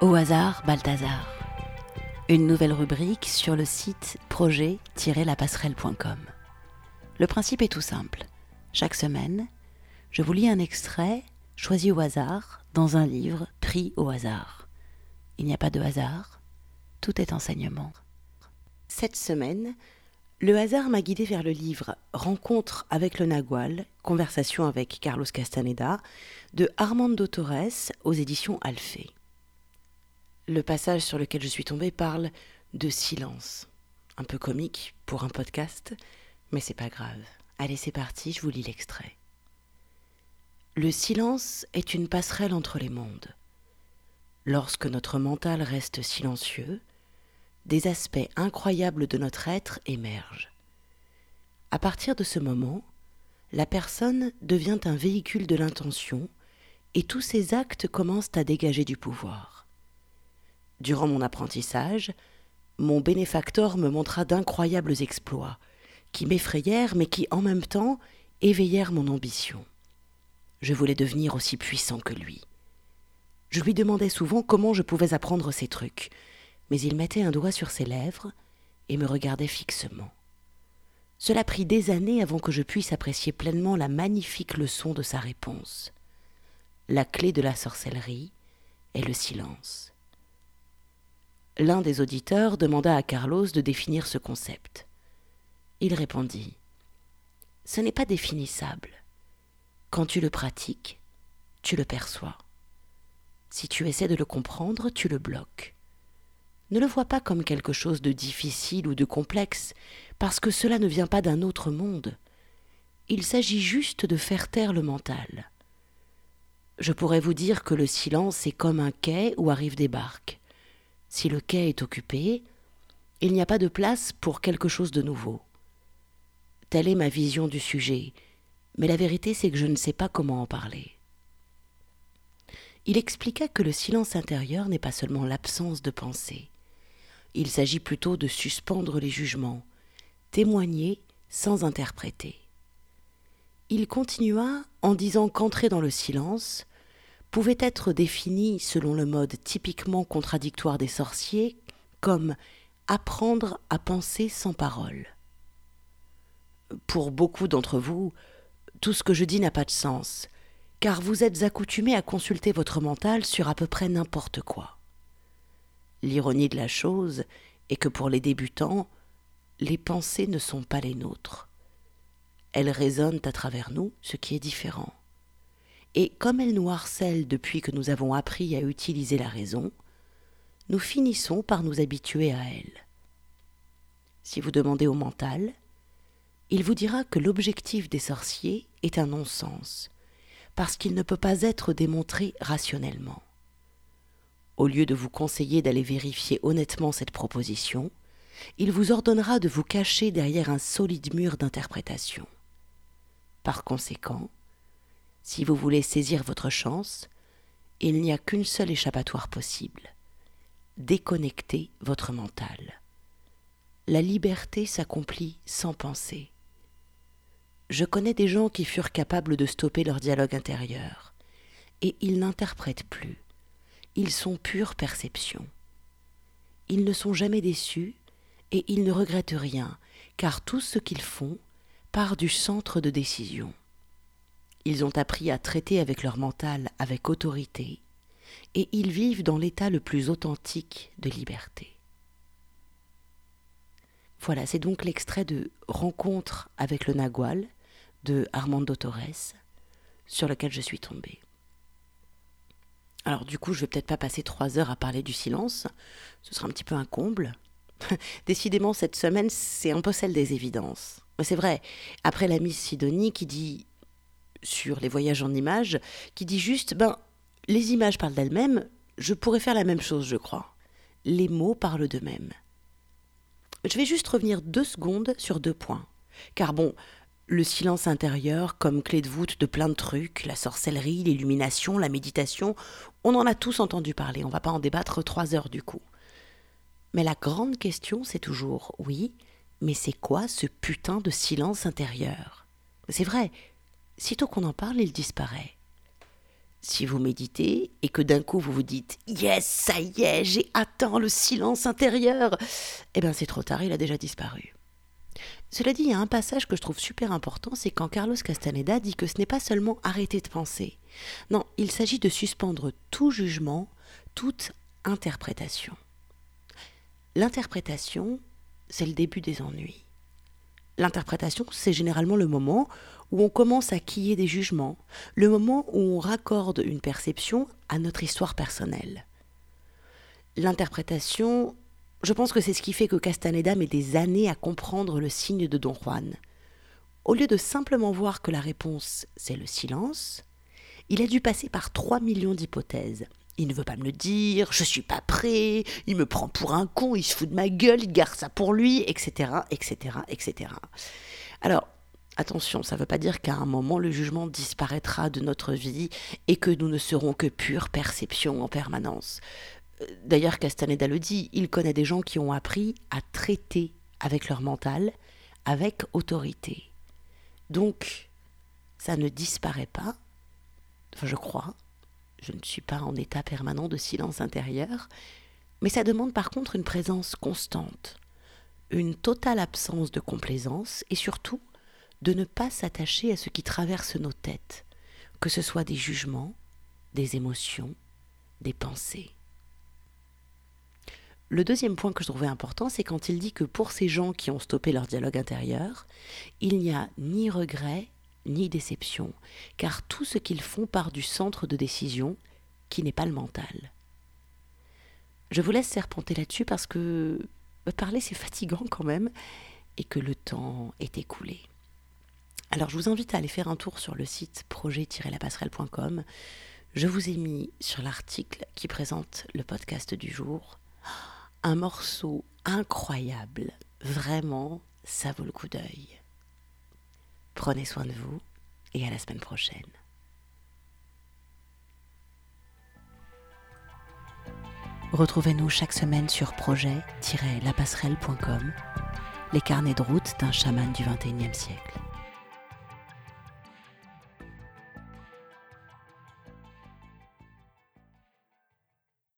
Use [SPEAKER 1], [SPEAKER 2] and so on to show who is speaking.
[SPEAKER 1] Au hasard, Balthazar. Une nouvelle rubrique sur le site projet-lapasserelle.com. Le principe est tout simple. Chaque semaine, je vous lis un extrait choisi au hasard dans un livre pris au hasard. Il n'y a pas de hasard, tout est enseignement. Cette semaine, le hasard m'a guidé vers le livre Rencontre avec le Nagual, conversation avec Carlos Castaneda, de Armando Torres aux éditions Alphée. Le passage sur lequel je suis tombée parle de silence. Un peu comique pour un podcast, mais c'est pas grave. Allez, c'est parti, je vous lis l'extrait. Le silence est une passerelle entre les mondes. Lorsque notre mental reste silencieux, des aspects incroyables de notre être émergent. À partir de ce moment, la personne devient un véhicule de l'intention et tous ses actes commencent à dégager du pouvoir. Durant mon apprentissage, mon bénéfacteur me montra d'incroyables exploits, qui m'effrayèrent mais qui en même temps éveillèrent mon ambition. Je voulais devenir aussi puissant que lui. Je lui demandais souvent comment je pouvais apprendre ces trucs, mais il mettait un doigt sur ses lèvres et me regardait fixement. Cela prit des années avant que je puisse apprécier pleinement la magnifique leçon de sa réponse. La clé de la sorcellerie est le silence. L'un des auditeurs demanda à Carlos de définir ce concept. Il répondit Ce n'est pas définissable. Quand tu le pratiques, tu le perçois. Si tu essaies de le comprendre, tu le bloques. Ne le vois pas comme quelque chose de difficile ou de complexe, parce que cela ne vient pas d'un autre monde. Il s'agit juste de faire taire le mental. Je pourrais vous dire que le silence est comme un quai où arrivent des barques. Si le quai est occupé, il n'y a pas de place pour quelque chose de nouveau. Telle est ma vision du sujet, mais la vérité c'est que je ne sais pas comment en parler. Il expliqua que le silence intérieur n'est pas seulement l'absence de pensée. Il s'agit plutôt de suspendre les jugements, témoigner sans interpréter. Il continua en disant qu'entrer dans le silence pouvait être défini selon le mode typiquement contradictoire des sorciers comme apprendre à penser sans parole. Pour beaucoup d'entre vous, tout ce que je dis n'a pas de sens, car vous êtes accoutumés à consulter votre mental sur à peu près n'importe quoi. L'ironie de la chose est que pour les débutants, les pensées ne sont pas les nôtres. Elles résonnent à travers nous, ce qui est différent et comme elle nous harcèle depuis que nous avons appris à utiliser la raison, nous finissons par nous habituer à elle. Si vous demandez au mental, il vous dira que l'objectif des sorciers est un non-sens, parce qu'il ne peut pas être démontré rationnellement. Au lieu de vous conseiller d'aller vérifier honnêtement cette proposition, il vous ordonnera de vous cacher derrière un solide mur d'interprétation. Par conséquent, si vous voulez saisir votre chance, il n'y a qu'une seule échappatoire possible. Déconnecter votre mental. La liberté s'accomplit sans penser. Je connais des gens qui furent capables de stopper leur dialogue intérieur, et ils n'interprètent plus. Ils sont pure perception. Ils ne sont jamais déçus, et ils ne regrettent rien, car tout ce qu'ils font part du centre de décision. Ils ont appris à traiter avec leur mental avec autorité, et ils vivent dans l'état le plus authentique de liberté. Voilà, c'est donc l'extrait de Rencontre avec le Nagual de Armando Torres, sur lequel je suis tombée. Alors du coup, je vais peut-être pas passer trois heures à parler du silence, ce sera un petit peu un comble. Décidément, cette semaine, c'est un peu celle des évidences. C'est vrai, après la Miss Sidonie qui dit sur les voyages en images, qui dit juste, ben, les images parlent d'elles-mêmes, je pourrais faire la même chose, je crois. Les mots parlent d'eux-mêmes. Je vais juste revenir deux secondes sur deux points. Car bon, le silence intérieur comme clé de voûte de plein de trucs, la sorcellerie, l'illumination, la méditation, on en a tous entendu parler, on va pas en débattre trois heures du coup. Mais la grande question, c'est toujours, oui, mais c'est quoi ce putain de silence intérieur? C'est vrai, Sitôt qu'on en parle, il disparaît. Si vous méditez et que d'un coup vous vous dites Yes, ça y est, j'ai atteint le silence intérieur, eh bien c'est trop tard, il a déjà disparu. Cela dit, il y a un passage que je trouve super important, c'est quand Carlos Castaneda dit que ce n'est pas seulement arrêter de penser. Non, il s'agit de suspendre tout jugement, toute interprétation. L'interprétation, c'est le début des ennuis. L'interprétation, c'est généralement le moment où on commence à quiller des jugements, le moment où on raccorde une perception à notre histoire personnelle. L'interprétation, je pense que c'est ce qui fait que Castaneda met des années à comprendre le signe de Don Juan. Au lieu de simplement voir que la réponse c'est le silence, il a dû passer par trois millions d'hypothèses. Il ne veut pas me le dire, je suis pas prêt, il me prend pour un con, il se fout de ma gueule, il garde ça pour lui, etc., etc., etc. Alors, attention, ça ne veut pas dire qu'à un moment le jugement disparaîtra de notre vie et que nous ne serons que pure perception en permanence. D'ailleurs, Castaneda le dit, il connaît des gens qui ont appris à traiter avec leur mental, avec autorité. Donc, ça ne disparaît pas, enfin je crois, je ne suis pas en état permanent de silence intérieur, mais ça demande par contre une présence constante, une totale absence de complaisance et surtout de ne pas s'attacher à ce qui traverse nos têtes, que ce soit des jugements, des émotions, des pensées. Le deuxième point que je trouvais important, c'est quand il dit que pour ces gens qui ont stoppé leur dialogue intérieur, il n'y a ni regret ni déception, car tout ce qu'ils font part du centre de décision, qui n'est pas le mental. Je vous laisse serpenter là-dessus parce que parler c'est fatigant quand même et que le temps est écoulé. Alors je vous invite à aller faire un tour sur le site projet-lapasserelle.com. Je vous ai mis sur l'article qui présente le podcast du jour un morceau incroyable. Vraiment, ça vaut le coup d'œil. Prenez soin de vous et à la semaine prochaine. Retrouvez-nous chaque semaine sur projet-lapasserelle.com, les carnets de route d'un chaman du XXIe siècle.